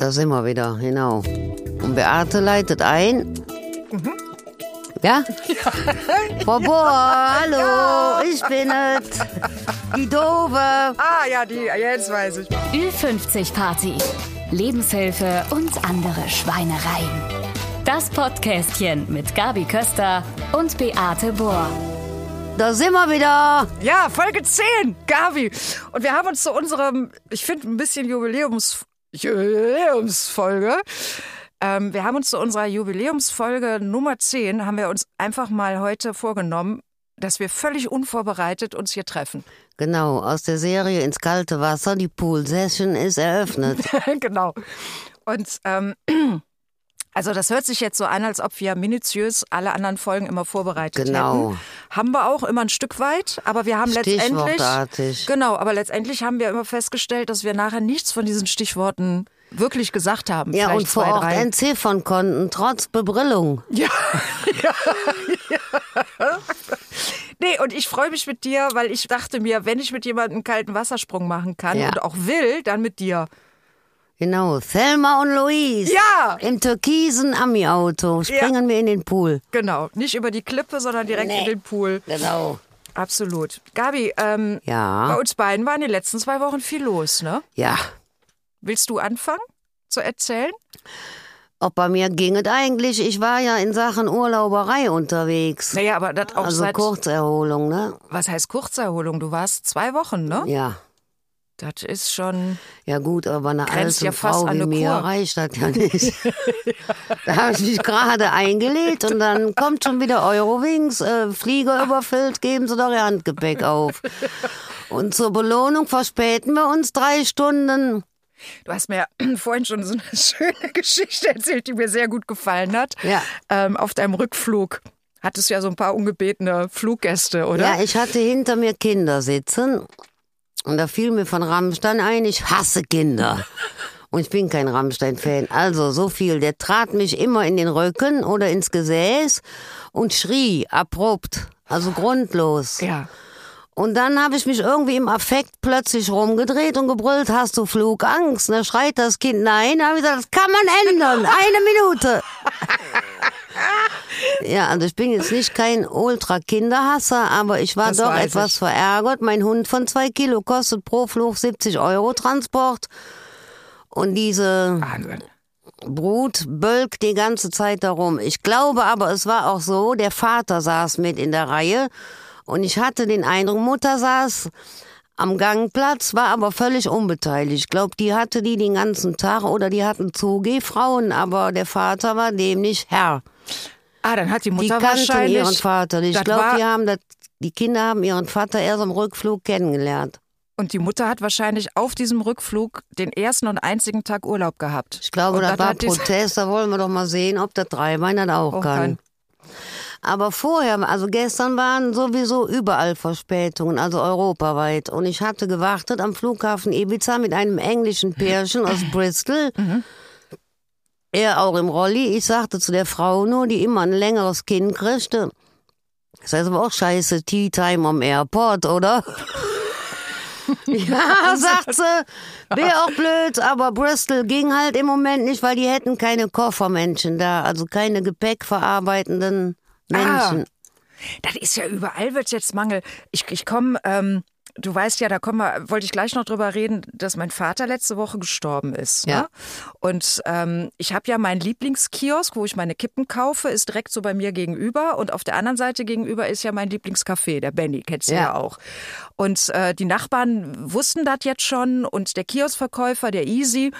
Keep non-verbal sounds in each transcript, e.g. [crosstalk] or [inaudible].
Da sind wir wieder, genau. Und Beate leitet ein. Mhm. Ja? [laughs] Frau Bohr, hallo, ich bin es. Die Dove. Ah, ja, die, jetzt weiß ich. Ü50 Party. Lebenshilfe und andere Schweinereien. Das Podcastchen mit Gabi Köster und Beate Bohr. Da sind wir wieder. Ja, Folge 10, Gabi. Und wir haben uns zu unserem, ich finde, ein bisschen Jubiläums, Jubiläumsfolge. Ähm, wir haben uns zu unserer Jubiläumsfolge Nummer 10, haben wir uns einfach mal heute vorgenommen, dass wir völlig unvorbereitet uns hier treffen. Genau, aus der Serie ins kalte Wasser. Die Pool-Session ist eröffnet. [laughs] genau. Und ähm, also das hört sich jetzt so an, als ob wir minutiös alle anderen Folgen immer vorbereitet Genau. hätten. Haben wir auch immer ein Stück weit, aber wir haben letztendlich genau, aber letztendlich haben wir immer festgestellt, dass wir nachher nichts von diesen Stichworten wirklich gesagt haben. Ja, und vor Ort entziffern konnten, trotz Bebrillung. Ja, ja, [laughs] ja. Nee, und ich freue mich mit dir, weil ich dachte mir, wenn ich mit jemandem einen kalten Wassersprung machen kann Ja. und auch will, dann mit dir. Genau, Thelma und Louise. Ja. Im türkisen Ami-Auto springen wir in den Pool. Genau, nicht über die Klippe, sondern direkt Nee. in den Pool. Genau. Absolut. Gabi, ähm, bei Ja, uns beiden war in den letzten zwei Wochen viel los, ne? ja. Willst du anfangen zu erzählen? Auch bei mir ging es eigentlich. Ich war ja in Sachen Urlauberei unterwegs. Naja, aber das auch Also seit. Kurzerholung, ne? Was heißt Kurzerholung? Du warst zwei Wochen, ne? Ja. Das ist schon. Ja gut, aber eine alte ja Frau wie mir Kur. reicht das ja nicht. [laughs] da habe ich mich gerade eingelegt und dann kommt schon wieder Eurowings, äh, Flieger überfüllt, geben Sie doch Ihr Handgepäck auf. Und zur Belohnung verspäten wir uns drei Stunden. Du hast mir [clears throat] vorhin schon so eine [laughs] schöne Geschichte erzählt, die mir sehr gut gefallen hat. Ja. Ähm, auf deinem Rückflug hattest du ja so ein paar ungebetene Fluggäste, oder? Ja, ich hatte hinter mir Kinder sitzen und da fiel mir von Rammstein ein, ich hasse Kinder. Und ich bin kein Rammstein-Fan. Also so viel. Der trat mich immer in den Rücken oder ins Gesäß und schrie abrupt, also grundlos. Ja. Und dann habe ich mich irgendwie im Affekt plötzlich rumgedreht und gebrüllt, hast du Flugangst? Da schreit das Kind, nein. Da habe ich gesagt, das kann man ändern. Eine Minute. [laughs] ja, also ich bin jetzt nicht kein Ultra-Kinderhasser, aber ich war Das doch etwas ich. verärgert. Mein Hund von zwei Kilo kostet pro Flug 70 Euro Transport. Und diese Wahnsinn. Brut bölkt die ganze Zeit darum. Ich glaube aber, es war auch so, der Vater saß mit in der Reihe und ich hatte den Eindruck, Mutter saß am Gangplatz, war aber völlig unbeteiligt. Ich glaube, die hatte die den ganzen Tag oder die hatten Zugehfrauen, aber der Vater war dem nicht Herr. Ah, dann hat die Die Mutter kannten wahrscheinlich. ihren Vater. Ich glaube, die haben das, die Kinder haben ihren Vater erst am Rückflug kennengelernt. Und die Mutter hat wahrscheinlich auf diesem Rückflug den ersten und einzigen Tag Urlaub gehabt. Ich glaube, und das dann war die- Protest, da wollen wir doch mal sehen, ob der Dreibein das auch Auch kann. kann. Aber vorher, also gestern waren sowieso überall Verspätungen, also europaweit. Und ich hatte gewartet am Flughafen Ibiza mit einem englischen Pärchen aus [laughs] Bristol. Er auch im Rolli. Ich sagte zu der Frau nur, die immer ein längeres Kinn kriegte. Das heißt aber auch scheiße, Tea Time am Airport, oder? [laughs] ja, [laughs] sagt sie. Wäre auch blöd, aber Bristol ging halt im Moment nicht, weil die hätten keine Koffermenschen da, also keine gepäckverarbeitenden Menschen. Das ist ja überall wird jetzt Mangel. Ich, ich komme, ähm, du weißt ja, da kommen wir, wollte ich gleich noch drüber reden, dass mein Vater letzte Woche gestorben ist. Ja. Ne? Und ähm, ich habe ja meinen Lieblingskiosk, wo ich meine Kippen kaufe, ist direkt so bei mir gegenüber. Und auf der anderen Seite gegenüber ist ja mein Lieblingscafé, der Benny, kennst du ja, Ja. auch. Und äh, die Nachbarn wussten das jetzt schon und der Kioskverkäufer, der Easy,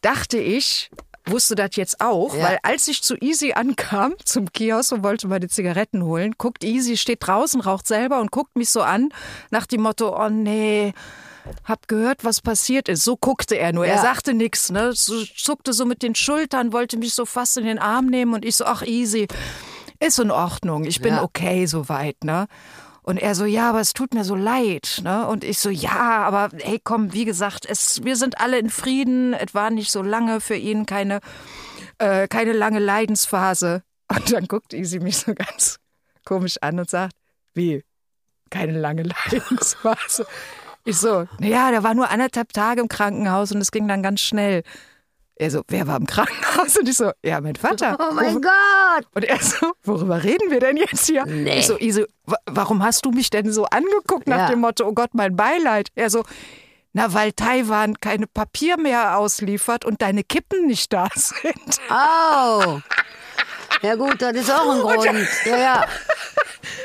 dachte ich, wusste das jetzt auch, Ja. weil als ich zu Easy ankam, zum Kiosk und wollte meine Zigaretten holen, guckt Easy, steht draußen, raucht selber und guckt mich so an, nach dem Motto, oh nee, hab gehört, was passiert ist. So guckte er nur. Er Ja. sagte nichts, ne? So, zuckte so mit den Schultern, wollte mich so fast in den Arm nehmen und ich so, ach Easy, ist in Ordnung, ich bin Ja. okay soweit, ne? Und er so, ja, aber es tut mir so leid, ne? Und ich so, ja, aber hey, komm, wie gesagt, es, wir sind alle in Frieden. Es war nicht so lange für ihn, keine, äh, keine lange Leidensphase. [laughs] Und dann guckt Easy mich so ganz komisch an und sagt, wie, keine lange [laughs] Leidensphase? Ich so, naja, der war nur anderthalb Tage im Krankenhaus und es ging dann ganz schnell. Er so, wer war im Krankenhaus? Und ich so, ja, mein Vater. Oh mein Gott! Und er so, worüber reden wir denn jetzt hier? Nee. Ich so, wa- warum hast du mich denn so angeguckt nach Ja. dem Motto, oh Gott, mein Beileid? Er so, na, weil Taiwan keine Papier mehr ausliefert und deine Kippen nicht da sind. Oh! Ja gut, das ist auch ein [laughs] Grund. Ja, ja.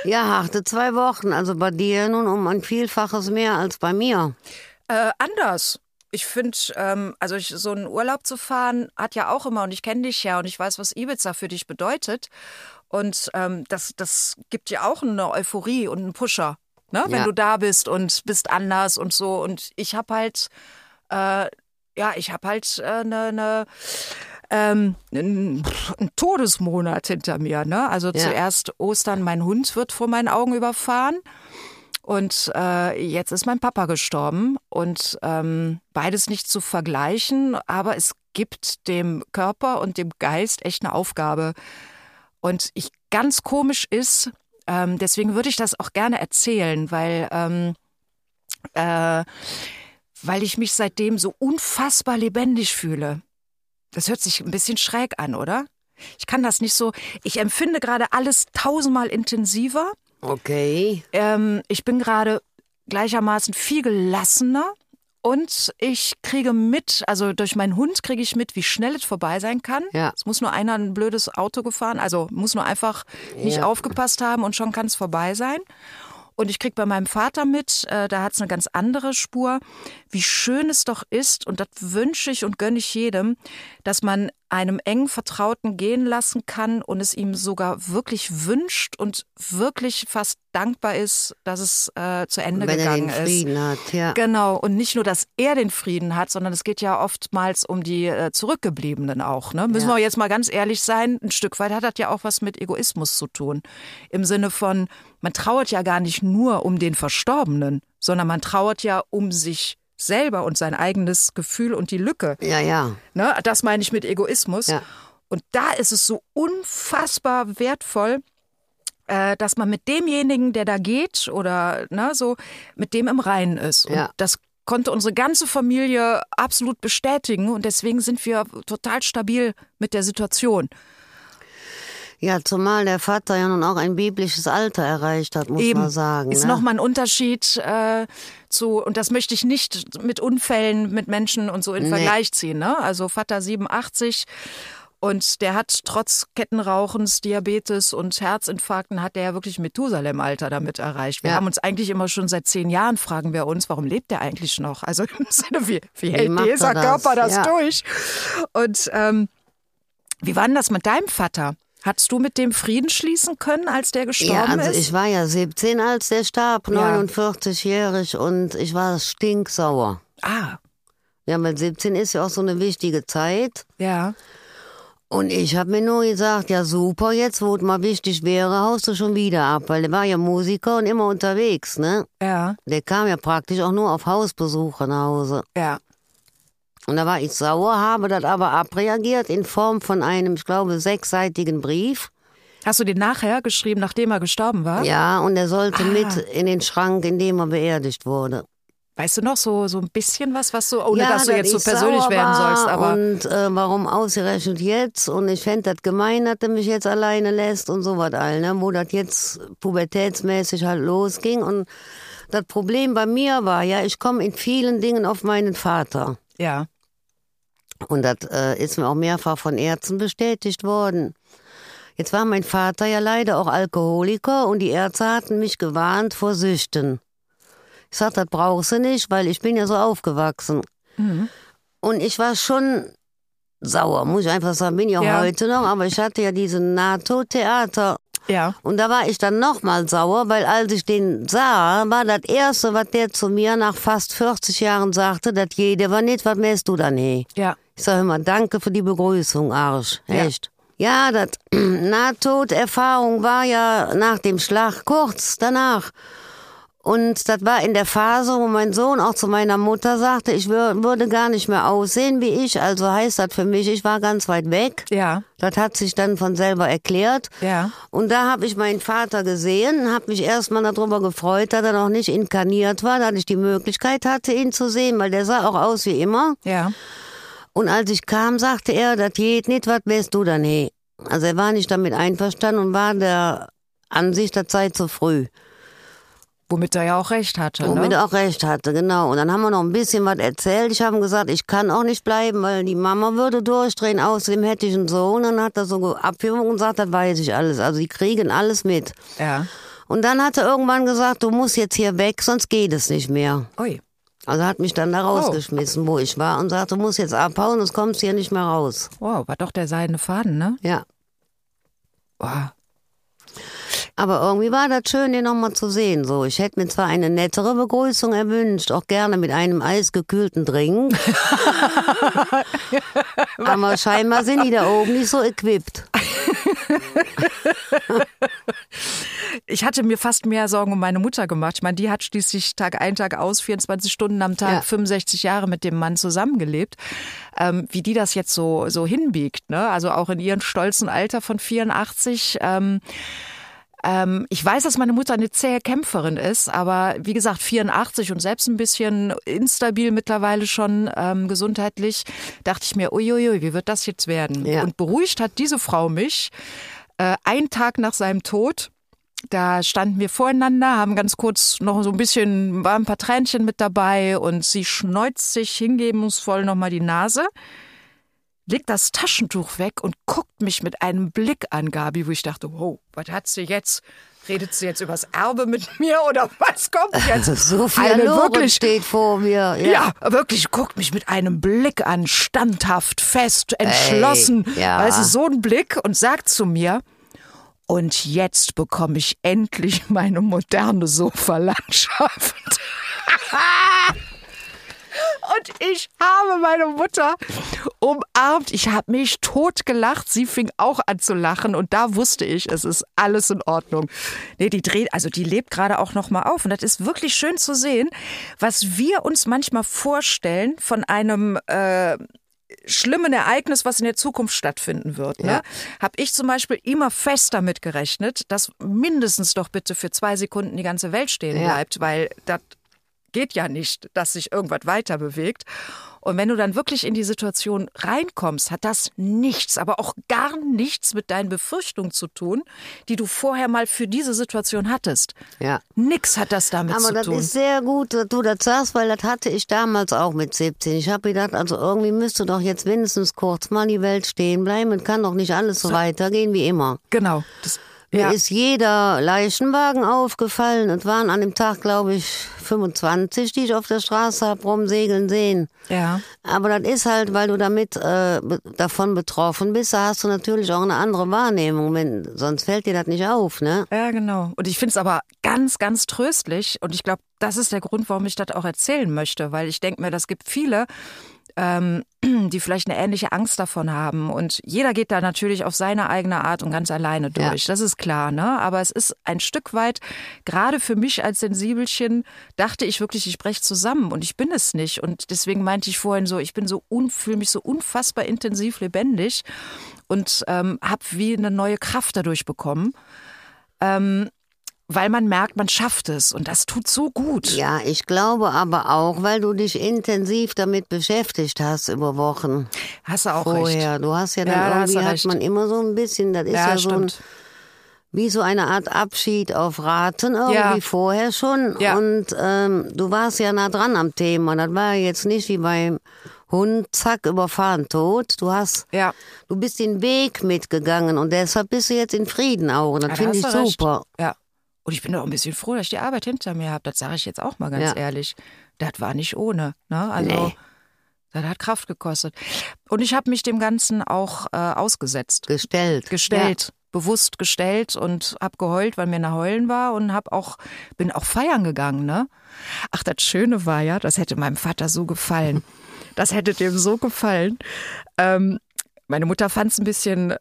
Ja, harte zwei Wochen. Also bei dir nun um ein Vielfaches mehr als bei mir. Äh, anders. Ich finde, ähm, also ich, so einen Urlaub zu fahren, hat ja auch immer, und ich kenne dich ja und ich weiß, was Ibiza für dich bedeutet. Und ähm, das, das gibt dir auch eine Euphorie und einen Pusher, ne? wenn Ja. du da bist und bist anders und so. Und ich habe halt, äh, ja, ich habe halt eine. Äh, ne, ähm, einen einen Todesmonat hinter mir. Ne? Also Ja. zuerst Ostern, mein Hund wird vor meinen Augen überfahren. Und äh, jetzt ist mein Papa gestorben und ähm, beides nicht zu vergleichen, aber es gibt dem Körper und dem Geist echt eine Aufgabe. Und ich ganz komisch ist, ähm, deswegen würde ich das auch gerne erzählen, weil ähm, äh, weil ich mich seitdem so unfassbar lebendig fühle. Das hört sich ein bisschen schräg an, oder? Ich kann das nicht so. Ich empfinde gerade alles tausendmal intensiver. Okay. Ähm, ich bin gerade gleichermaßen viel gelassener und ich kriege mit, also durch meinen Hund kriege ich mit, wie schnell es vorbei sein kann. Ja. Es muss nur einer ein blödes Auto gefahren, also muss nur einfach nicht Ja. aufgepasst haben und schon kann es vorbei sein. Und ich krieg bei meinem Vater mit, äh, da hat es eine ganz andere Spur, wie schön es doch ist, und das wünsche ich und gönne ich jedem, dass man einem engen Vertrauten gehen lassen kann und es ihm sogar wirklich wünscht und wirklich fast dankbar ist, dass es äh, zu Ende Wenn er gegangen den ist. Frieden hat, ja. Genau, und nicht nur, dass er den Frieden hat, sondern es geht ja oftmals um die äh, Zurückgebliebenen auch. Ne? Müssen Ja. wir jetzt mal ganz ehrlich sein, ein Stück weit hat das ja auch was mit Egoismus zu tun. Im Sinne von, man trauert ja gar nicht nur um den Verstorbenen, sondern man trauert ja um sich selber und sein eigenes Gefühl und die Lücke. Ja, ja. Ne? Das meine ich mit Egoismus. Ja. Und da ist es so unfassbar wertvoll, äh, dass man mit demjenigen, der da geht oder ne, so, mit dem im Reinen ist. Und Ja. das konnte unsere ganze Familie absolut bestätigen und deswegen sind wir total stabil mit der Situation. Ja, zumal der Vater ja nun auch ein biblisches Alter erreicht hat, muss man sagen. Ist ne? nochmal ein Unterschied äh, zu, und das möchte ich nicht mit Unfällen mit Menschen und so in Nee. Vergleich ziehen. Ne? Also Vater 87 und der hat trotz Kettenrauchens, Diabetes und Herzinfarkten hat der ja wirklich Methusalem-Alter damit erreicht. Wir Ja. haben uns eigentlich immer schon seit zehn Jahren, fragen wir uns, warum lebt der eigentlich noch? Also [laughs] im Sinne, wie, wie hält macht dieser er das? Körper das Ja. durch? Und ähm, wie war denn das mit deinem Vater? Hattest du mit dem Frieden schließen können, als der Ja, gestorben also ist? ich war ja 17, als der starb, Ja. 49-jährig und ich war stinksauer. ah, Ja, weil 17 ist ja auch so eine wichtige Zeit. ja. Und ich habe mir nur gesagt, ja super, jetzt wo es mal wichtig wäre, haust du schon wieder ab, weil der war ja Musiker und immer unterwegs, ne? Ja, Der kam ja praktisch auch nur auf Hausbesuche nach Hause. ja. Und da war ich sauer, habe das aber abreagiert in Form von einem, ich glaube, sechsseitigen Brief. Hast du den nachher geschrieben, nachdem er gestorben war? Ja, und er sollte Ah. mit in den Schrank, in dem er beerdigt wurde. Weißt du noch so, so ein bisschen was, was so, ohne ja, dass du jetzt so ich persönlich werden sollst, aber Und äh, warum ausgerechnet jetzt? Und ich fände das gemein, dass er mich jetzt alleine lässt und so was all, ne? Wo das jetzt pubertätsmäßig halt losging. Und das Problem bei mir war ja, ich komme in vielen Dingen auf meinen Vater. ja. Und das äh, ist mir auch mehrfach von Ärzten bestätigt worden. Jetzt war mein Vater ja leider auch Alkoholiker und die Ärzte hatten mich gewarnt vor Süchten. Ich sag, das brauchst du nicht, weil ich bin ja so aufgewachsen. Mhm. Und ich war schon sauer, muss ich einfach sagen, bin ich auch Ja. heute noch, aber ich hatte ja diesen NATO-Theater. Ja. Und da war ich dann nochmal sauer, weil als ich den sah, war das Erste, was der zu mir nach fast 40 Jahren sagte, das jede war nicht, was mähst du dann he? Ja. Ich sage immer, danke für die Begrüßung, Arsch. Ja. Echt. Ja, das [clears throat] Nahtoderfahrung war ja nach dem Schlag kurz danach. Und das war in der Phase, wo mein Sohn auch zu meiner Mutter sagte, ich wür würde gar nicht mehr aussehen wie ich. Also heißt das für mich, ich war ganz weit weg. Ja. Das hat sich dann von selber erklärt. Ja. Und da habe ich meinen Vater gesehen, habe mich erstmal darüber gefreut, dass er noch nicht inkarniert war, dass ich die Möglichkeit hatte, ihn zu sehen, weil der sah auch aus wie immer. Ja. Und als ich kam, sagte er, das geht nicht, was wärst du dann he? Also er war nicht damit einverstanden und war der Ansicht, das sei zu früh. Womit er ja auch recht hatte. Womit Ne? er auch recht hatte, genau. Und dann haben wir noch ein bisschen was erzählt. Ich habe gesagt, ich kann auch nicht bleiben, weil die Mama würde durchdrehen. Außerdem hätte ich einen Sohn. Dann hat er so Abführung und gesagt, das weiß ich alles. Also die kriegen alles mit. Ja. Und dann hat er irgendwann gesagt, du musst jetzt hier weg, sonst geht es nicht mehr. Ui. Also hat mich dann da rausgeschmissen, wo ich war und sagte, du musst jetzt abhauen, sonst kommst du hier nicht mehr raus. Wow, war doch der seidene Faden, ne? Ja. Wow. Aber irgendwie war das schön, den nochmal zu sehen. So, ich hätte mir zwar eine nettere Begrüßung erwünscht, auch gerne mit einem eisgekühlten Drink. [laughs] Aber scheinbar sind die da oben nicht so equipped. Ich hatte mir fast mehr Sorgen um meine Mutter gemacht. Ich meine, die hat schließlich Tag ein, Tag aus, 24 Stunden am Tag, Ja. 65 Jahre mit dem Mann zusammengelebt. Ähm, wie die das jetzt so, so hinbiegt, ne? Also auch in ihrem stolzen Alter von 84. Ähm, ähm, ich weiß, dass meine Mutter eine zähe Kämpferin ist, aber wie gesagt, 84 und selbst ein bisschen instabil mittlerweile schon ähm, gesundheitlich, dachte ich mir, uiuiui, wie wird das jetzt werden? Ja. Und beruhigt hat diese Frau mich äh, einen Tag nach seinem Tod. Da standen wir voreinander, haben ganz kurz noch so ein bisschen, waren ein paar Tränchen mit dabei und sie schneuzt sich hingebungsvoll nochmal die Nase, legt das Taschentuch weg und guckt mich mit einem Blick an, Gabi, wo ich dachte, wow, was hat sie jetzt? Redet sie jetzt übers Erbe mit [laughs] mir oder was kommt [laughs] jetzt? Sophia Eine Loren wirklich steht vor mir. ja. wirklich, guckt mich mit einem Blick an, standhaft, fest, entschlossen. Ey, ja. Weißt du, so ein Blick und sagt zu mir, und jetzt bekomme ich endlich meine moderne Sofalandschaft. [laughs] Und ich habe meine Mutter umarmt. Ich habe mich totgelacht. Sie fing auch an zu lachen und da wusste ich, es ist alles in Ordnung. Nee, die dreht, also die lebt gerade auch noch mal auf und das ist wirklich schön zu sehen, was wir uns manchmal vorstellen von einem äh, schlimmen Ereignis, was in der Zukunft stattfinden wird. Ne? Ja. Habe ich zum Beispiel immer fest damit gerechnet, dass mindestens doch bitte für zwei Sekunden die ganze Welt stehen Ja. bleibt, weil das geht ja nicht, dass sich irgendwas weiter bewegt. Und wenn du dann wirklich in die Situation reinkommst, hat das nichts, aber auch gar nichts mit deinen Befürchtungen zu tun, die du vorher mal für diese Situation hattest. Ja. Nix hat das damit Aber zu das tun. ist sehr gut, dass du das sagst, weil das hatte ich damals auch mit 17. Ich habe gedacht, also irgendwie müsste doch jetzt mindestens kurz mal die Welt stehen bleiben und kann doch nicht alles so weitergehen wie immer. genau. Das, ja. ist jeder Leichenwagen aufgefallen. Es waren an dem Tag, glaube ich, 25, die ich auf der Straße hab rumsegeln sehen. ja. Aber das ist halt, weil du damit äh, davon betroffen bist, da hast du natürlich auch eine andere Wahrnehmung. Wenn, sonst fällt dir das nicht auf, ne? Ja, genau. Und ich finde es aber ganz, ganz tröstlich. Und ich glaube, das ist der Grund, warum ich das auch erzählen möchte. Weil ich denke mir, das gibt viele, ähm, [clears throat] die vielleicht eine ähnliche Angst davon haben. Und jeder geht da natürlich auf seine eigene Art und ganz alleine durch. Das ist klar, ne? Aber es ist ein Stück weit, gerade für mich als Sensibelchen, dachte ich wirklich, ich breche zusammen. Und ich bin es nicht. Und deswegen meinte ich vorhin so, ich bin so fühle mich so unfassbar intensiv lebendig und ähm, habe wie eine neue Kraft dadurch bekommen ähm, weil man merkt, man schafft es und das tut so gut. Ja, ich glaube aber auch, weil du dich intensiv damit beschäftigt hast über Wochen Hast du auch vorher. recht. Du hast ja dann Ja, da irgendwie, hat recht. man immer so ein bisschen, das ist Ja, ja, so ein, wie so eine Art Abschied auf Raten irgendwie Ja. vorher schon. Ja. Und ähm, du warst ja nah dran am Thema. Das war jetzt nicht wie beim Hund, zack, überfahren, tot. Du hast, Ja, du bist den Weg mitgegangen und deshalb bist du jetzt in Frieden auch. Und das Ja, da finde ich du recht. super. Ja. Und ich bin auch ein bisschen froh, dass ich die Arbeit hinter mir habe. Das sage ich jetzt auch mal ganz Ja. ehrlich. Das war nicht ohne. Ne? Also, Nee. das hat Kraft gekostet. Und ich habe mich dem Ganzen auch äh, ausgesetzt. Gestellt. gestellt, bewusst gestellt und hab geheult, weil mir nach Heulen war und hab auch bin auch feiern gegangen, ne? Ach, das Schöne war ja, das hätte meinem Vater so gefallen. [laughs] Das hätte dem so gefallen. Ähm, meine Mutter fand es ein bisschen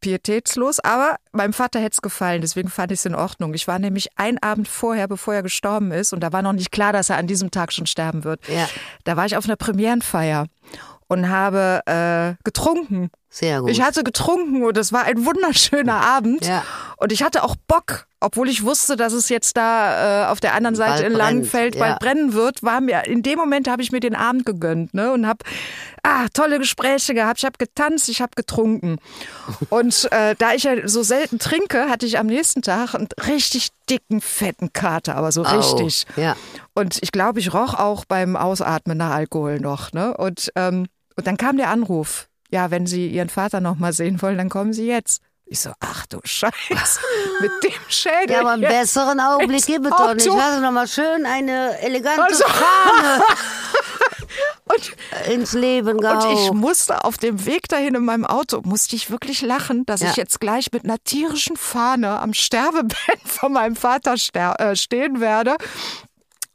pietätslos, aber meinem Vater hätte es gefallen, deswegen fand ich es in Ordnung. Ich war nämlich ein Abend vorher, bevor er gestorben ist, und da war noch nicht klar, dass er an diesem Tag schon sterben wird. Ja. Da war ich auf einer Premierenfeier und habe äh, getrunken. Sehr gut. Ich hatte getrunken und es war ein wunderschöner Abend. Ja. Und ich hatte auch Bock, obwohl ich wusste, dass es jetzt da äh, auf der anderen Seite Bald in Langenfeld brennt, bald ja. brennen wird, war mir in dem Moment habe ich mir den Abend gegönnt, ne, und habe ah, tolle Gespräche gehabt. Ich habe getanzt, ich habe getrunken. Und äh, da ich ja so selten trinke, hatte ich am nächsten Tag einen richtig dicken, fetten Kater, aber so richtig. Oh, ja. Und ich glaube, ich roch auch beim Ausatmen nach Alkohol noch. Ne? Und, ähm, und dann kam der Anruf. Ja, wenn Sie Ihren Vater noch mal sehen wollen, dann kommen Sie jetzt. Ich so, ach du Scheiße, [laughs] mit dem Schädel. Ja, aber einen besseren Augenblick gibt es doch nicht. Lass uns noch mal schön eine elegante Also- [laughs] Fahne Und, ins Leben und gehauen. ich musste auf dem Weg dahin in meinem Auto, musste ich wirklich lachen, dass Ja. ich jetzt gleich mit einer tierischen Fahne am Sterbebett [laughs] von meinem Vater äh, stehen werde.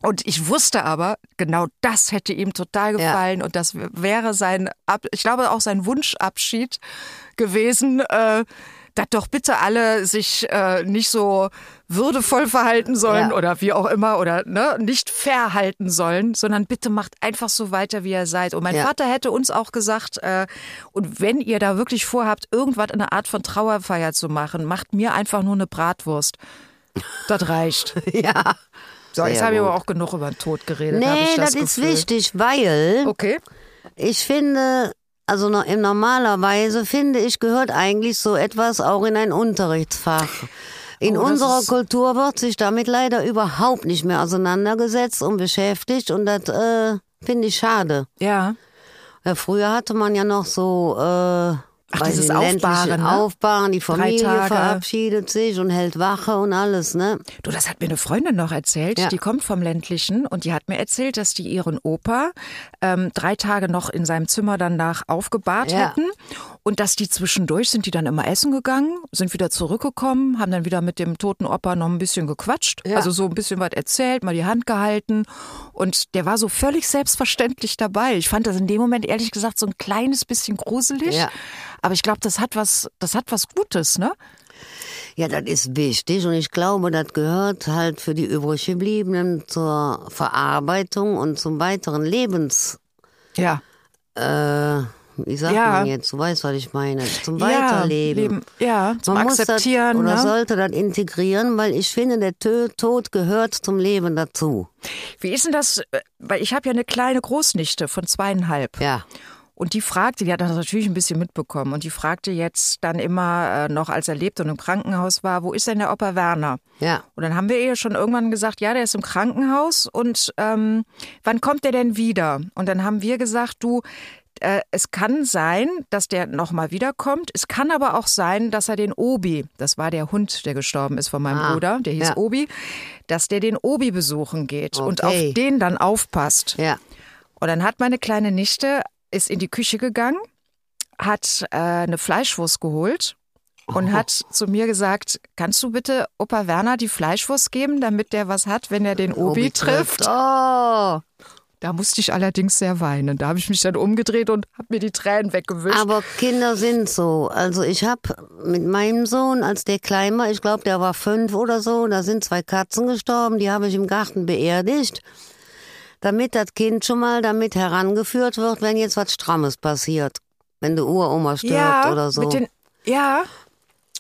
Und ich wusste aber, genau das hätte ihm total Ja. gefallen und das wäre sein, Ab ich glaube auch sein Wunschabschied gewesen, äh, dass doch bitte alle sich äh, nicht so würdevoll verhalten sollen Ja. oder wie auch immer oder ne, nicht verhalten sollen, sondern bitte macht einfach so weiter, wie ihr seid. Und mein Ja. Vater hätte uns auch gesagt, äh, und wenn ihr da wirklich vorhabt, irgendwas in einer Art von Trauerfeier zu machen, macht mir einfach nur eine Bratwurst. Das reicht. [laughs] ja. So, jetzt habe ich aber auch genug über den Tod geredet. Nee, das, das, ist wichtig, weil Okay. ich finde, also im normalerweise finde ich, gehört eigentlich so etwas auch in ein Unterrichtsfach. In Oh, unserer Kultur wird sich damit leider überhaupt nicht mehr auseinandergesetzt und beschäftigt und das äh, finde ich schade. Ja. Ja, früher hatte man ja noch so äh, bei dieses den ländlichen Aufbahren, ne? Aufbahren, die Familie verabschiedet sich und hält Wache und alles, ne? Du, das hat mir eine Freundin noch erzählt, Ja. die kommt vom ländlichen und die hat mir erzählt, dass die ihren Opa ähm, drei Tage noch in seinem Zimmer danach aufgebahrt Ja. hätten und dass die zwischendurch sind die dann immer essen gegangen, sind wieder zurückgekommen, haben dann wieder mit dem toten Opa noch ein bisschen gequatscht, Ja. also so ein bisschen was erzählt, mal die Hand gehalten und der war so völlig selbstverständlich dabei. Ich fand das in dem Moment ehrlich gesagt so ein kleines bisschen gruselig, Ja. aber ich glaube, das hat was, das hat was Gutes, ne? Ja, das ist wichtig und ich glaube, das gehört halt für die übrig gebliebenen zur Verarbeitung und zum weiteren Lebens, Ja. äh, wie sagt Ja. man jetzt, du weißt, was ich meine, zum Ja, Weiterleben. Leben, ja, zum Man muss Akzeptieren. das, oder ne? sollte das integrieren, weil ich finde, der Tod gehört zum Leben dazu. Wie ist denn das? äh, Weil ich habe ja eine kleine Großnichte von zweieinhalb. Ja. Und die fragte, die hat das natürlich ein bisschen mitbekommen. Und die fragte jetzt dann immer äh, noch, als er lebte und im Krankenhaus war, wo ist denn der Opa Werner? Ja. Und dann haben wir ihr schon irgendwann gesagt, ja, der ist im Krankenhaus. Und ähm, wann kommt der denn wieder? Und dann haben wir gesagt, du, äh, es kann sein, dass der nochmal wiederkommt. Es kann aber auch sein, dass er den Obi, das war der Hund, der gestorben ist von meinem Ah, Bruder, der hieß ja. Obi, dass der den Obi besuchen geht und Okay. auf den dann aufpasst. Ja. Und dann hat meine kleine Nichte, ist in die Küche gegangen, hat äh, eine Fleischwurst geholt und hat zu mir gesagt, kannst du bitte Opa Werner die Fleischwurst geben, damit der was hat, wenn er den Obi, trifft? Oh. Da musste ich allerdings sehr weinen. Da habe ich mich dann umgedreht und habe mir die Tränen weggewischt. Aber Kinder sind so. Also ich habe mit meinem Sohn, als der klein war, ich glaube, der war fünf oder so, da sind zwei Katzen gestorben, die habe ich im Garten beerdigt, damit das Kind schon mal damit herangeführt wird, wenn jetzt was Strammes passiert. Wenn die Uroma stirbt ja, oder so. mit den, ja,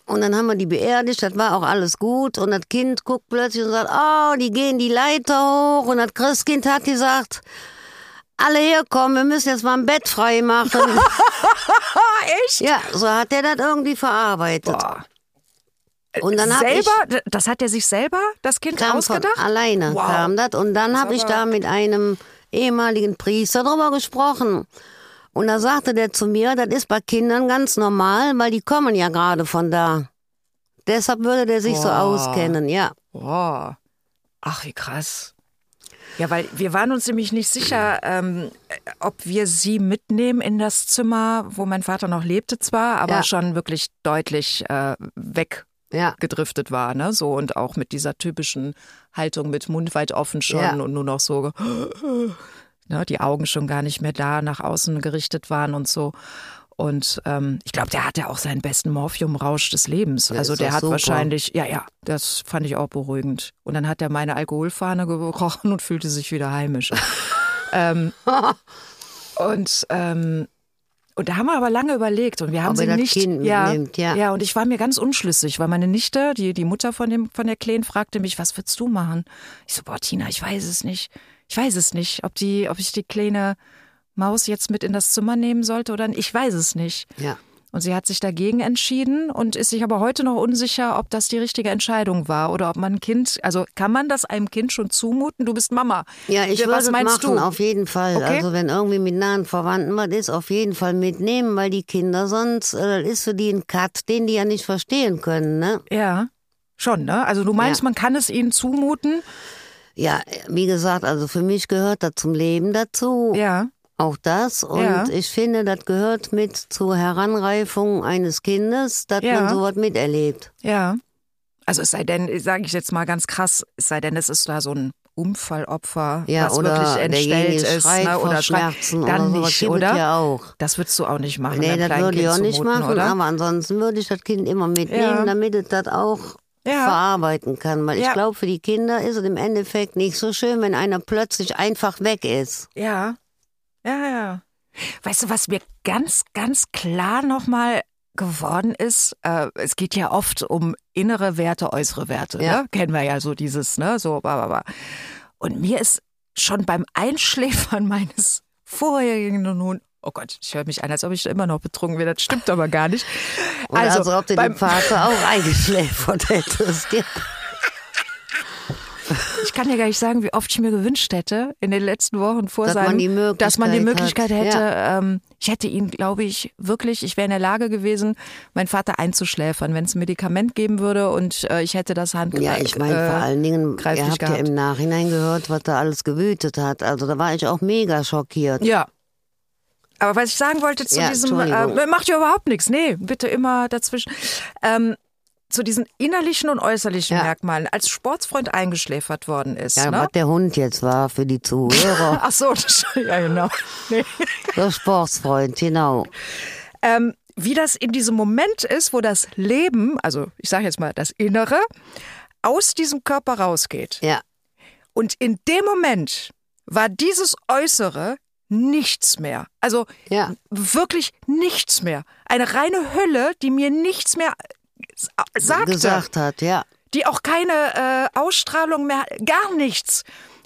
Und dann haben wir die beerdigt, das war auch alles gut. Und das Kind guckt plötzlich und sagt, oh, die gehen die Leiter hoch. Und das Christkind hat gesagt, alle herkommen, wir müssen jetzt mal ein Bett frei machen. [laughs] echt? ja, so hat er das irgendwie verarbeitet. Boah. Und dann habe ich selber, das hat er sich selber, das Kind kam von ausgedacht? alleine Wow. kam das. Und dann habe ich da mit einem ehemaligen Priester drüber gesprochen. Und da sagte der zu mir, das ist bei Kindern ganz normal, weil die kommen ja gerade von da. Deshalb würde der sich so Boah. auskennen, ja. Boah. Ach, wie krass. Ja, weil wir waren uns nämlich nicht sicher, ähm, ob wir sie mitnehmen in das Zimmer, wo mein Vater noch lebte zwar, aber Ja. schon wirklich deutlich äh, weggedriftet Ja, war, ne? So und auch mit dieser typischen Haltung mit Mund weit offen schon Ja. und nur noch so, ne, die Augen schon gar nicht mehr da nach außen gerichtet waren und so. Und ähm, ich glaube, der hatte auch seinen besten Morphiumrausch des Lebens. Ja, also der hat super. wahrscheinlich, ja, ja, das fand ich auch beruhigend. Und dann hat er meine Alkoholfahne [laughs] gerochen und fühlte sich wieder heimisch. [laughs] ähm, und ähm, Und da haben wir aber lange überlegt und wir haben Ob sie nicht. Ja, mitnimmt, ja. ja, und ich war mir ganz unschlüssig, weil meine Nichte, die, die Mutter von, dem, von der Kleen, fragte mich, was würdest du machen? Ich so, boah, Tina, ich weiß es nicht. Ich weiß es nicht, ob, die, ob ich die kleine Maus jetzt mit in das Zimmer nehmen sollte oder nicht. Ich weiß es nicht. Ja. Und sie hat sich dagegen entschieden und ist sich aber heute noch unsicher, ob das die richtige Entscheidung war oder ob man ein Kind, also kann man das einem Kind schon zumuten? Du bist Mama. Ja, ich würde was es meinst machen, du? auf jeden Fall. Okay. Also wenn irgendwie mit nahen Verwandten was ist, auf jeden Fall mitnehmen, weil die Kinder sonst, äh, ist für die ein Cut, den die ja nicht verstehen können, ne? Ja, schon, ne? Also du meinst, Ja. man kann es ihnen zumuten? Ja, wie gesagt, also für mich gehört das zum Leben dazu. Ja. Auch das. Und Ja. ich finde, das gehört mit zur Heranreifung eines Kindes, dass Ja. man sowas miterlebt. Ja. Also es sei denn, sage ich jetzt mal ganz krass, es sei denn, es ist da so ein Unfallopfer, Ja, was wirklich entstellt ist, schreit ne, oder Schmerzen dann oder nicht, oder? ja auch. Das würdest du auch nicht machen, Nee, das würde ich auch nicht machen, oder? aber ansonsten würde ich das Kind immer mitnehmen, Ja. damit es das auch Ja. verarbeiten kann. Weil Ja. ich glaube, für die Kinder ist es im Endeffekt nicht so schön, wenn einer plötzlich einfach weg ist. Ja. Ja, ja. Weißt du, was mir ganz, ganz klar nochmal geworden ist, äh, es geht ja oft um innere Werte, äußere Werte, Ja. ne? Kennen wir ja so dieses, ne, so, bla, bla, bla. Und mir ist schon beim Einschläfern [laughs] meines vorherigen Hundes, oh Gott, ich höre mich an, als ob ich immer noch betrunken wäre, das stimmt aber gar nicht. [laughs] Oder also, als ob du beim- den Vater auch eingeschläfert hättest. Ja. Ich kann dir gar nicht sagen, wie oft ich mir gewünscht hätte in den letzten Wochen vor Dass man seinem, Möglichkeit dass man die Möglichkeit hat. hätte. Ähm, ich hätte ihn, glaube ich, wirklich, ich wäre in der Lage gewesen, meinen Vater einzuschläfern, wenn es ein Medikament geben würde und äh, ich hätte das Hand Ja, ich meine, vor äh, allen Dingen, ihr habt ja gehabt. im Nachhinein gehört, was da alles gewütet hat. Also da war ich auch mega schockiert. Ja. Aber was ich sagen wollte zu Ja, diesem, äh, macht ja überhaupt nichts. Nee, bitte immer dazwischen. Ähm, zu diesen innerlichen und äußerlichen Ja. Merkmalen, als Sportsfreund eingeschläfert worden ist. Ja, ne? was der Hund jetzt war für die Zuhörer. [laughs] Ach so, das, ja genau. Nee. [laughs] der Sportsfreund, genau. ähm, wie das in diesem Moment ist, wo das Leben, also ich sage jetzt mal das Innere, aus diesem Körper rausgeht. Ja, Und in dem Moment war dieses Äußere nichts mehr. Also ja. wirklich nichts mehr. Eine reine Hülle, die mir nichts mehr äh, sagte. gesagt hat, ja. Die auch keine äh, Ausstrahlung mehr, gar nichts.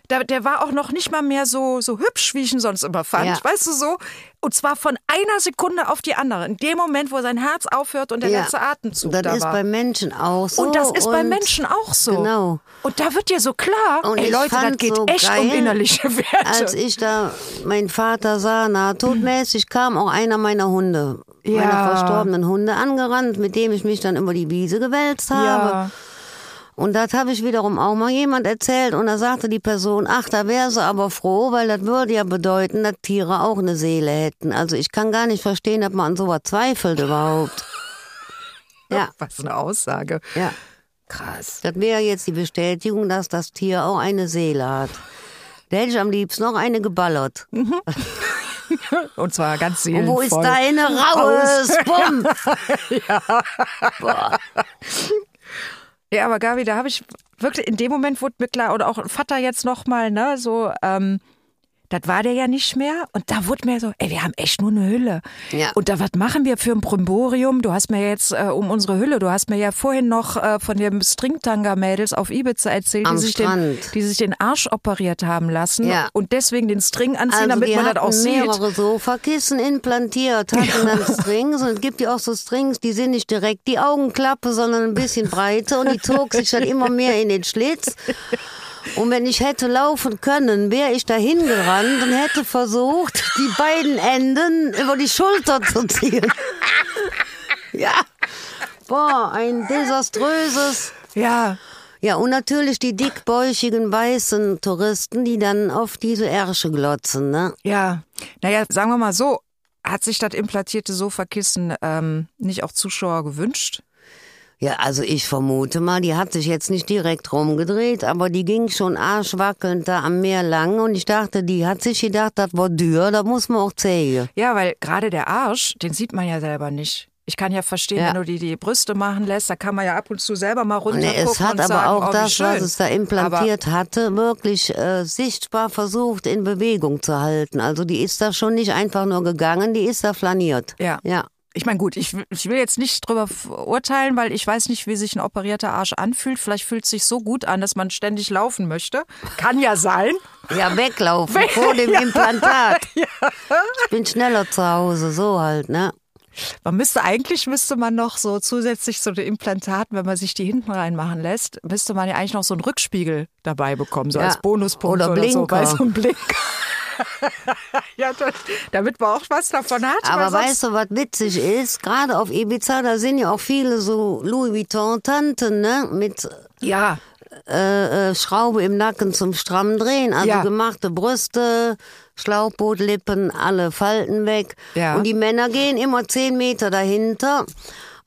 Der, der war auch noch nicht mal mehr so, so hübsch, wie ich ihn sonst immer fand. Ja. Weißt du so? Und zwar von einer Sekunde auf die andere. In dem Moment, wo sein Herz aufhört und der ja. letzte Atemzug Das da ist war. bei Menschen auch so. und das ist bei und Menschen auch so. Genau. Und da wird dir so klar, Und ey Leute, das geht so echt geil, um innerliche Werte. Als ich da meinen Vater sah, nahtodmäßig kam auch einer meiner Hunde, Ja. meiner verstorbenen Hunde angerannt, mit dem ich mich dann über die Wiese gewälzt habe. ja. Und das habe ich wiederum auch mal jemand erzählt und da sagte die Person, ach, da wäre sie aber froh, weil das würde ja bedeuten, dass Tiere auch eine Seele hätten. Also ich kann gar nicht verstehen, dass man an sowas zweifelt überhaupt. [laughs] Ja, Was eine Aussage. ja. Krass. Das wäre jetzt die Bestätigung, dass das Tier auch eine Seele hat. Da hätte ich am liebsten noch eine geballert. [laughs] Und zwar ganz Und seelenvoll. wo ist deine Raues? Bumm! [laughs] Ja, aber Gabi, da habe ich wirklich, in dem Moment wurde mir klar, oder auch Vater jetzt nochmal, ne, so, ähm, das war der ja nicht mehr. Und da wurde mir so, ey, wir haben echt nur eine Hülle. Ja. Und da, was machen wir für ein Brimborium? Du hast mir jetzt äh, um unsere Hülle, du hast mir ja vorhin noch äh, von den Stringtanga-Mädels auf Ibiza erzählt, Am die sich, den, die sich den Arsch operiert haben lassen Ja. und deswegen den String anziehen, Also damit man das auch sieht. mehrere Sofakissen implantiert, hatten dann Strings und es gibt ja auch so Strings, die sind nicht direkt die Augenklappe, sondern ein bisschen breiter und die zog sich dann immer mehr in den Schlitz. [laughs] Und wenn ich hätte laufen können, wäre ich dahin gerannt und hätte versucht, die beiden Enden über die Schulter zu ziehen. [laughs] ja. Boah, ein desaströses. Ja, Ja, und natürlich die dickbäuchigen weißen Touristen, die dann auf diese Ärsche glotzen, ne? Ja, naja, sagen wir mal so, hat sich das implantierte Sofakissen ähm, nicht auch Zuschauer gewünscht? Ja, also ich vermute mal, die hat sich jetzt nicht direkt rumgedreht, aber die ging schon arschwackelnd da am Meer lang und ich dachte, die hat sich gedacht, das war dür, da muss man auch zählen. Ja, weil gerade der Arsch, den sieht man ja selber nicht. Ich kann ja verstehen, Ja. wenn du die, die Brüste machen lässt, da kann man ja ab und zu selber mal runter Nee, es hat aber sagen, auch oh, das, was es da implantiert hatte, wirklich äh, sichtbar versucht in Bewegung zu halten. Also die ist da schon nicht einfach nur gegangen, die ist da flaniert. Ja. Ja. Ich meine, gut, ich, will- ich will jetzt nicht drüber urteilen, weil ich weiß nicht, wie sich ein operierter Arsch anfühlt. Vielleicht fühlt es sich so gut an, dass man ständig laufen möchte. Kann ja sein. Ja, weglaufen vor dem [laughs] Implantat. Ich bin schneller zu Hause, so halt, ne? Man müsste eigentlich müsste man noch so zusätzlich zu den Implantaten, wenn man sich die hinten reinmachen lässt, müsste man ja eigentlich noch so einen Rückspiegel dabei bekommen, so Ja. als Bonuspunkt Oder oder, so, weil so ein Blinker. [laughs] ja, das, damit man auch was davon hat. Aber weißt du, was witzig ist? Gerade auf Ibiza, da sind ja auch viele so Louis Vuitton-Tanten, ne? Mit ja, äh, äh, Schraube im Nacken zum strammen Drehen. Also Ja. gemachte Brüste, Schlauchbootlippen, alle Falten weg. Ja. Und die Männer gehen immer zehn Meter dahinter.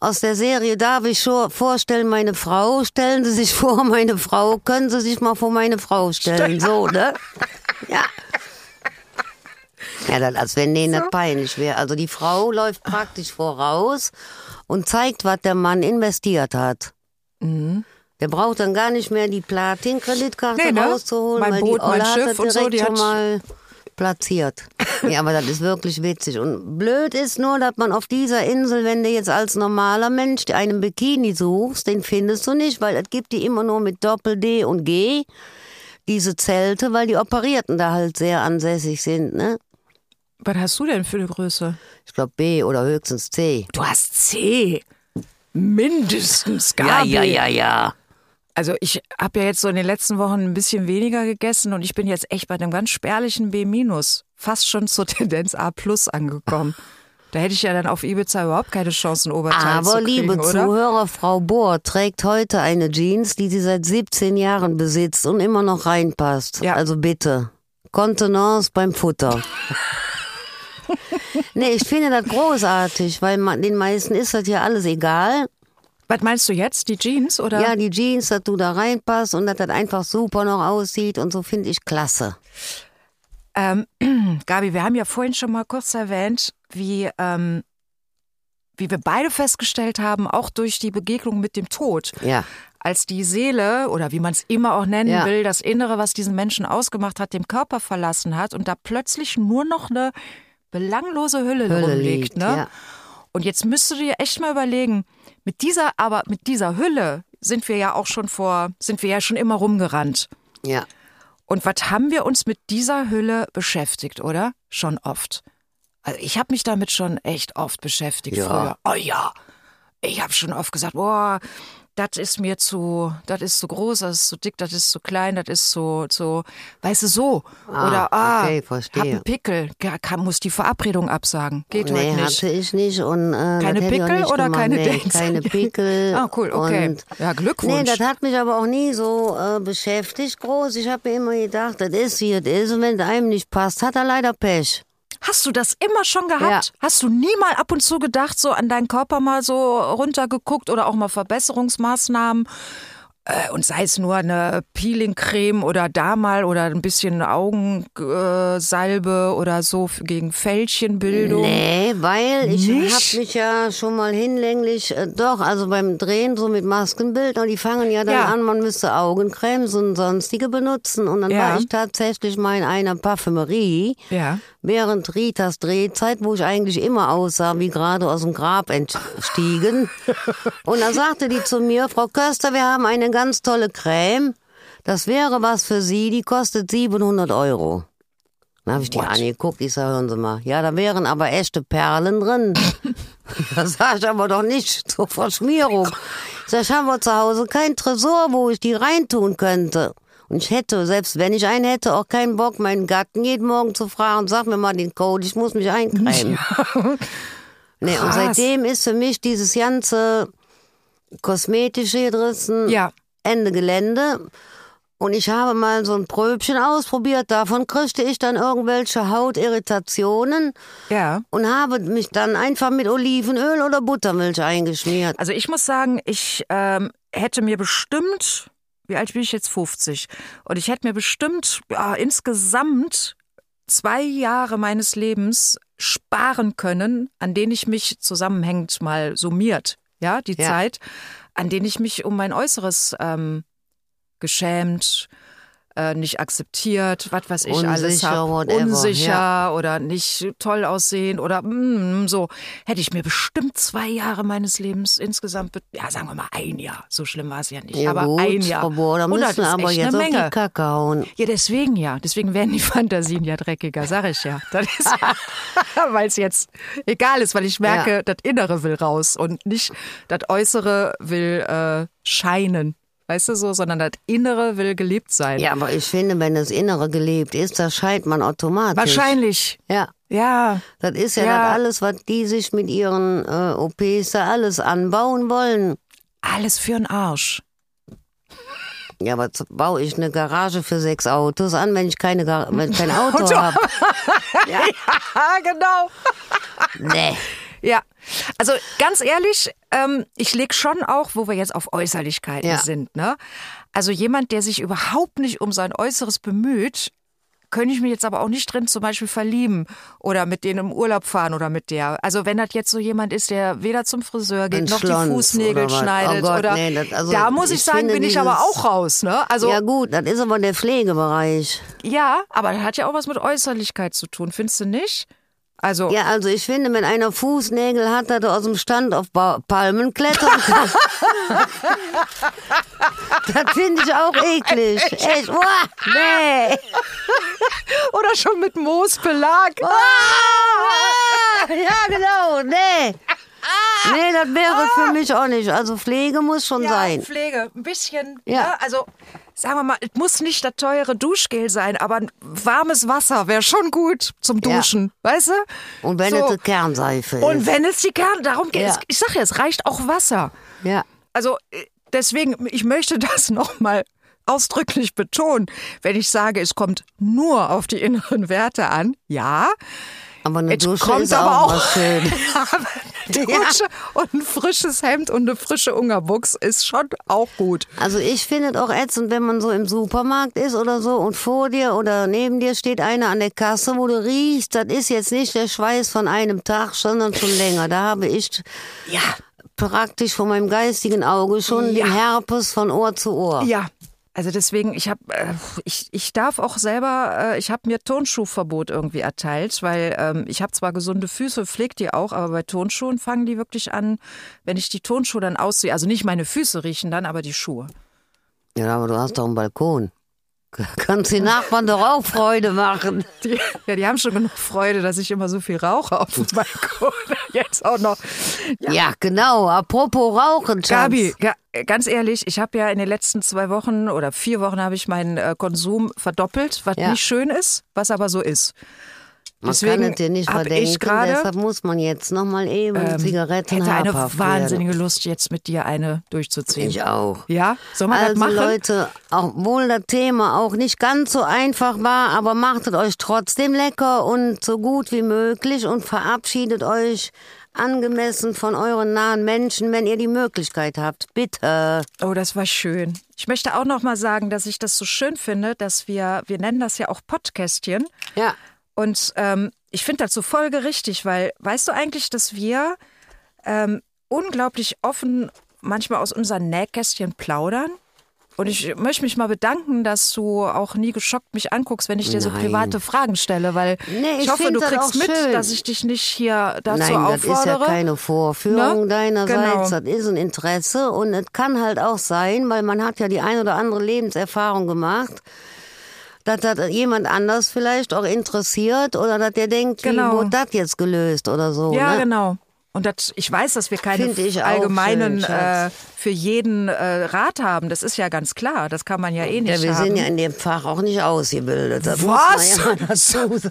Aus der Serie darf ich schon vorstellen, meine Frau, stellen Sie sich [laughs] vor, meine Frau, können Sie sich mal vor meine Frau stellen, so, ne? [laughs] Ja. Ja, dann, als wenn denen das peinlich wäre. Also die Frau läuft praktisch voraus und zeigt, was der Mann investiert hat. Der braucht dann gar nicht mehr die Platin-Kreditkarte Nee, ne? rauszuholen, Mein weil Boot, die mein Olle hat Schiff das und direkt so, die schon hat- mal platziert. [laughs] ja, aber das ist wirklich witzig. Und blöd ist nur, dass man auf dieser Insel, wenn du jetzt als normaler Mensch einen Bikini suchst, den findest du nicht, weil es gibt die immer nur mit Doppel-D und G, diese Zelte, weil die Operierten da halt sehr ansässig sind, ne? Was hast du denn für eine Größe? Ich glaube B oder höchstens C. Du hast C. Mindestens, Gabi. ja. Also ich habe ja jetzt so in den letzten Wochen ein bisschen weniger gegessen und ich bin jetzt echt bei einem ganz spärlichen B-, fast schon zur [laughs] Tendenz A plus angekommen. Da hätte ich ja dann auf Ibiza überhaupt keine Chance, ein Oberteil Aber zu kriegen, liebe oder? Zuhörer, Frau Bohr trägt heute eine Jeans, die sie seit 17 Jahren besitzt und immer noch reinpasst. Ja. Also bitte. Kontenance beim Futter. [laughs] [laughs] nee, ich finde das großartig, weil man, den meisten ist das ja alles egal. Was meinst du jetzt? Die Jeans oder? Ja, die Jeans, dass du da reinpasst und dass das einfach super noch aussieht und so finde ich klasse. Ähm, [clears throat] Gabi, wir haben ja vorhin schon mal kurz erwähnt, wie, ähm, wie wir beide festgestellt haben, auch durch die Begegnung mit dem Tod, Ja. als die Seele oder wie man es immer auch nennen Ja. will, das Innere, was diesen Menschen ausgemacht hat, dem Körper verlassen hat und da plötzlich nur noch eine belanglose Hülle, Hülle rumliegt. liegt, Ne? ja. Und jetzt müsstest du dir echt mal überlegen, mit dieser, aber mit dieser Hülle sind wir ja auch schon vor, sind wir ja schon immer rumgerannt. Ja. Und was haben wir uns mit dieser Hülle beschäftigt, oder? Schon oft. Also ich habe mich damit schon echt oft beschäftigt Ja. früher. Oh ja, ich habe schon oft gesagt, boah, das ist mir zu, das ist zu groß, das ist zu dick, das ist zu klein, das ist zu, zu, weißt du, so. Ah, oder, ah, okay, hab verstehe. einen Pickel, kann, muss die Verabredung absagen. Geht nee, heute nicht. hatte ich nicht. Und, äh, Keine das Pickel oder gemacht. keine nee, Dates? Keine [laughs] Pickel. Ah, cool, okay. Und Ja, Glückwunsch. Nee, das hat mich aber auch nie so äh, beschäftigt groß. Ich habe mir immer gedacht, das ist wie es ist. Und wenn es einem nicht passt, hat er leider Pech. Hast du das immer schon gehabt? Ja. Hast du nie mal ab und zu gedacht, so an deinen Körper mal so runtergeguckt oder auch mal Verbesserungsmaßnahmen? Äh, und sei es nur eine Peeling-Creme oder da mal oder ein bisschen Augensalbe oder so gegen Fältchenbildung. Nee, weil ich habe mich ja schon mal hinlänglich, äh, doch, also beim Drehen so mit Maskenbildern, die fangen ja dann Ja. an, man müsste Augencremes und sonstige benutzen. Und dann Ja. war ich tatsächlich mal in einer Parfümerie. Ja. Während Ritas Drehzeit, wo ich eigentlich immer aussah, wie gerade aus dem Grab entstiegen. Und dann sagte die zu mir, Frau Köster, wir haben eine ganz tolle Creme. Das wäre was für Sie, die kostet 700 Euro. Dann habe ich die What? angeguckt, ich sag, hören Sie mal, ja, da wären aber echte Perlen drin. [laughs] das sag ich aber doch nicht zur Verschmierung. Ich sag, ich habe zu Hause kein Tresor, wo ich die reintun könnte. Und ich hätte, selbst wenn ich einen hätte, auch keinen Bock, meinen Gatten jeden Morgen zu fragen, sag mir mal den Code, ich muss mich eincremen. [laughs] Nee, und seitdem ist für mich dieses ganze kosmetische Gerissen Ja. Ende Gelände. Und ich habe mal so ein Pröbchen ausprobiert. Davon kriegte ich dann irgendwelche Hautirritationen Ja. und habe mich dann einfach mit Olivenöl oder Buttermilch eingeschmiert. Also ich muss sagen, ich ähm, hätte mir bestimmt, wie alt bin ich jetzt? 50. Und ich hätte mir bestimmt ja, insgesamt zwei Jahre meines Lebens sparen können, an denen ich mich zusammenhängend mal summiert, ja, die Ja. Zeit, an denen ich mich um mein Äußeres ähm, geschämt, äh, nicht akzeptiert, was weiß ich alles Unsicher, hab, whatever, unsicher ja. oder nicht toll aussehen oder mm, so, hätte ich mir bestimmt zwei Jahre meines Lebens insgesamt, ja sagen wir mal ein Jahr, so schlimm war es ja nicht, Ja, aber gut, ein Jahr. Bohr, da müssen wir aber jetzt eine Menge. die Kacke hauen. Ja, deswegen ja. Deswegen werden die [laughs] Fantasien ja dreckiger, sag ich ja. [laughs] Weil es jetzt egal ist, weil ich merke, das Innere will raus und nicht das Äußere will äh, scheinen. Weißt du so, sondern das Innere will gelebt sein. Ja, aber ich finde, wenn das Innere gelebt ist, das scheint man automatisch. Wahrscheinlich. Ja. Ja. Das ist ja, Ja. das alles, was die sich mit ihren äh, OPs da alles anbauen wollen. Alles für den Arsch. Ja, aber baue ich eine Garage für sechs Autos an, wenn ich keine Gar wenn ich kein [laughs] Auto habe. Ja. [laughs] Ah, genau. Nee. Ja, also ganz ehrlich, ähm, ich leg schon auch, wo wir jetzt auf Äußerlichkeiten Ja. sind, ne? Also jemand, der sich überhaupt nicht um sein Äußeres bemüht, könnte ich mich jetzt aber auch nicht drin zum Beispiel verlieben oder mit denen im Urlaub fahren oder mit der. Also wenn das jetzt so jemand ist, der weder zum Friseur geht, Ein noch die Schlons Fußnägel oder was. schneidet Oh Gott, oder nee, das- also da muss ich, ich sagen, bin ich aber auch raus, ne? Also Ja gut, das ist aber der Pflegebereich. ja, aber das hat ja auch was mit Äußerlichkeit zu tun, findest du nicht? Also Ja, also ich finde, wenn einer Fußnägel hat, dass er aus dem Stand auf ba Palmen klettern kann. [laughs] das finde ich auch eklig. Echt, [laughs] uah, nee. oder schon mit Moosbelag. Ah, ja, genau, nee. Nee, das wäre für mich auch nicht. Also Pflege muss schon Ja, sein. Pflege, ein bisschen. Ja. Ja. also sagen wir mal, es muss nicht das teure Duschgel sein, aber ein warmes Wasser wäre schon gut zum Ja. Duschen, weißt du? Und wenn so. es eine Kernseife ist. Und wenn es die Kern, darum geht Ja. es. Ich sag ja, es reicht auch Wasser. ja. Also äh, deswegen, ich möchte [laughs] das nochmal ausdrücklich betonen, wenn ich sage, es kommt nur auf die inneren Werte an. Ja, Aber eine Dusche kommt ist aber auch, auch schön. [laughs] Eine [laughs] Dusche und ein frisches Hemd und eine frische Ungerbuchs ist schon auch gut. Also ich finde es auch ätzend, wenn man so im Supermarkt ist oder so und vor dir oder neben dir steht einer an der Kasse, wo du riechst, das ist jetzt nicht der Schweiß von einem Tag, sondern schon länger. Da habe ich Ja. praktisch vor meinem geistigen Auge schon Ja. den Herpes von Ohr zu Ohr. Ja. Also deswegen, ich habe, äh, ich, ich darf auch selber, äh, ich habe mir Tonschuhverbot irgendwie erteilt, weil ähm, ich habe zwar gesunde Füße, pflege die auch, aber bei Tonschuhen fangen die wirklich an, wenn ich die Tonschuhe dann ausziehe, also nicht meine Füße riechen dann, aber die Schuhe. Ja, aber du hast doch einen Balkon. [laughs] Kannst den Nachbarn doch auch Freude machen. Die, ja, die haben schon genug Freude, dass ich immer so viel rauche auf dem Balkon. [laughs] Jetzt auch noch. Ja, genau. Apropos Rauchen, Schatz. Gabi, ga, ganz ehrlich, ich habe ja in den letzten zwei Wochen oder vier Wochen habe ich meinen äh, Konsum verdoppelt, was Ja. nicht schön ist, was aber so ist. Man Deswegen kann es dir nicht verdenken, ich gerade, deshalb muss man jetzt nochmal eben Zigaretten hätte eine wahnsinnige Lust, jetzt mit dir eine durchzuziehen. werden. Ich auch. Ja, soll man das Also machen? Leute, obwohl das Thema auch nicht ganz so einfach war, aber machtet euch trotzdem lecker und so gut wie möglich und verabschiedet euch angemessen von euren nahen Menschen, wenn ihr die Möglichkeit habt. Bitte. Oh, das war schön. Ich möchte auch noch mal sagen, dass ich das so schön finde, dass wir, wir nennen das ja auch Podcastchen. Ja. Und ähm, ich finde das so folgerichtig, weil weißt du eigentlich, dass wir ähm, unglaublich offen manchmal aus unseren Nähkästchen plaudern? Und ich möchte mich mal bedanken, dass du auch nie geschockt mich anguckst, wenn ich dir so Nein. private Fragen stelle, weil Nee, ich, ich hoffe, du kriegst mit, schön. dass ich dich nicht hier dazu Nein, das ist ja auffordere. keine Vorführung Ne? deinerseits, Genau. das ist ein Interesse und es kann halt auch sein, weil man hat ja die ein oder andere Lebenserfahrung gemacht, dass das jemand anders vielleicht auch interessiert oder dass der denkt, Genau. wie wurde das jetzt gelöst oder so. Ja, ne? genau. Und das, ich weiß, dass wir keine Find ich auch allgemeinen schön, äh, für jeden äh, Rat haben. Das ist ja ganz klar. Das kann man ja eh nicht Ja, wir haben. sind ja in dem Fach auch nicht ausgebildet. Das Was? Ja.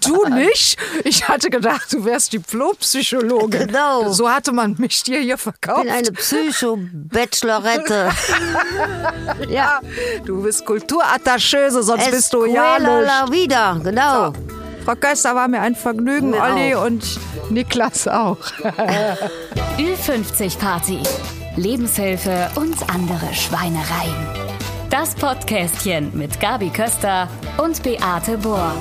[laughs] Du nicht? Ich hatte gedacht, du wärst Diplompsychologin. Genau. So hatte man mich dir hier Ich verkauft. bin eine Psycho-Bachelorette. [laughs] ja, Du bist Kulturattacheuse, sonst bist du ja nicht. vida, genau. Frau Köster war mir ein Vergnügen, Mir Olli auch. und Niklas auch. [laughs] Ü50 Party. Lebenshilfe und andere Schweinereien. Das Podcastchen mit Gabi Köster und Beate Bohr.